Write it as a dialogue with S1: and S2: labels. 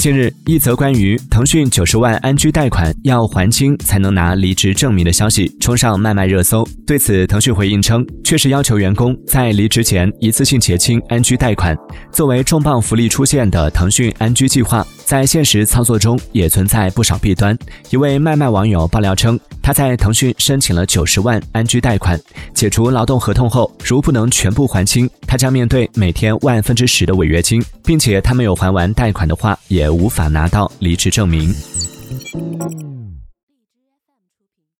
S1: 近日，一则关于腾讯九十万安居贷款要还清才能拿离职证明的消息冲上卖卖热搜。对此，腾讯回应称，确实要求员工在离职前一次性结清安居贷款。作为重磅福利出现的腾讯安居计划，在现实操作中也存在不少弊端。一位卖卖网友爆料称，他在腾讯申请了九十万安居贷款，解除劳动合同后，如不能全部还清，他将面对每天万分之十的违约金，并且他没有还完贷款的话，也无法拿到离职证明。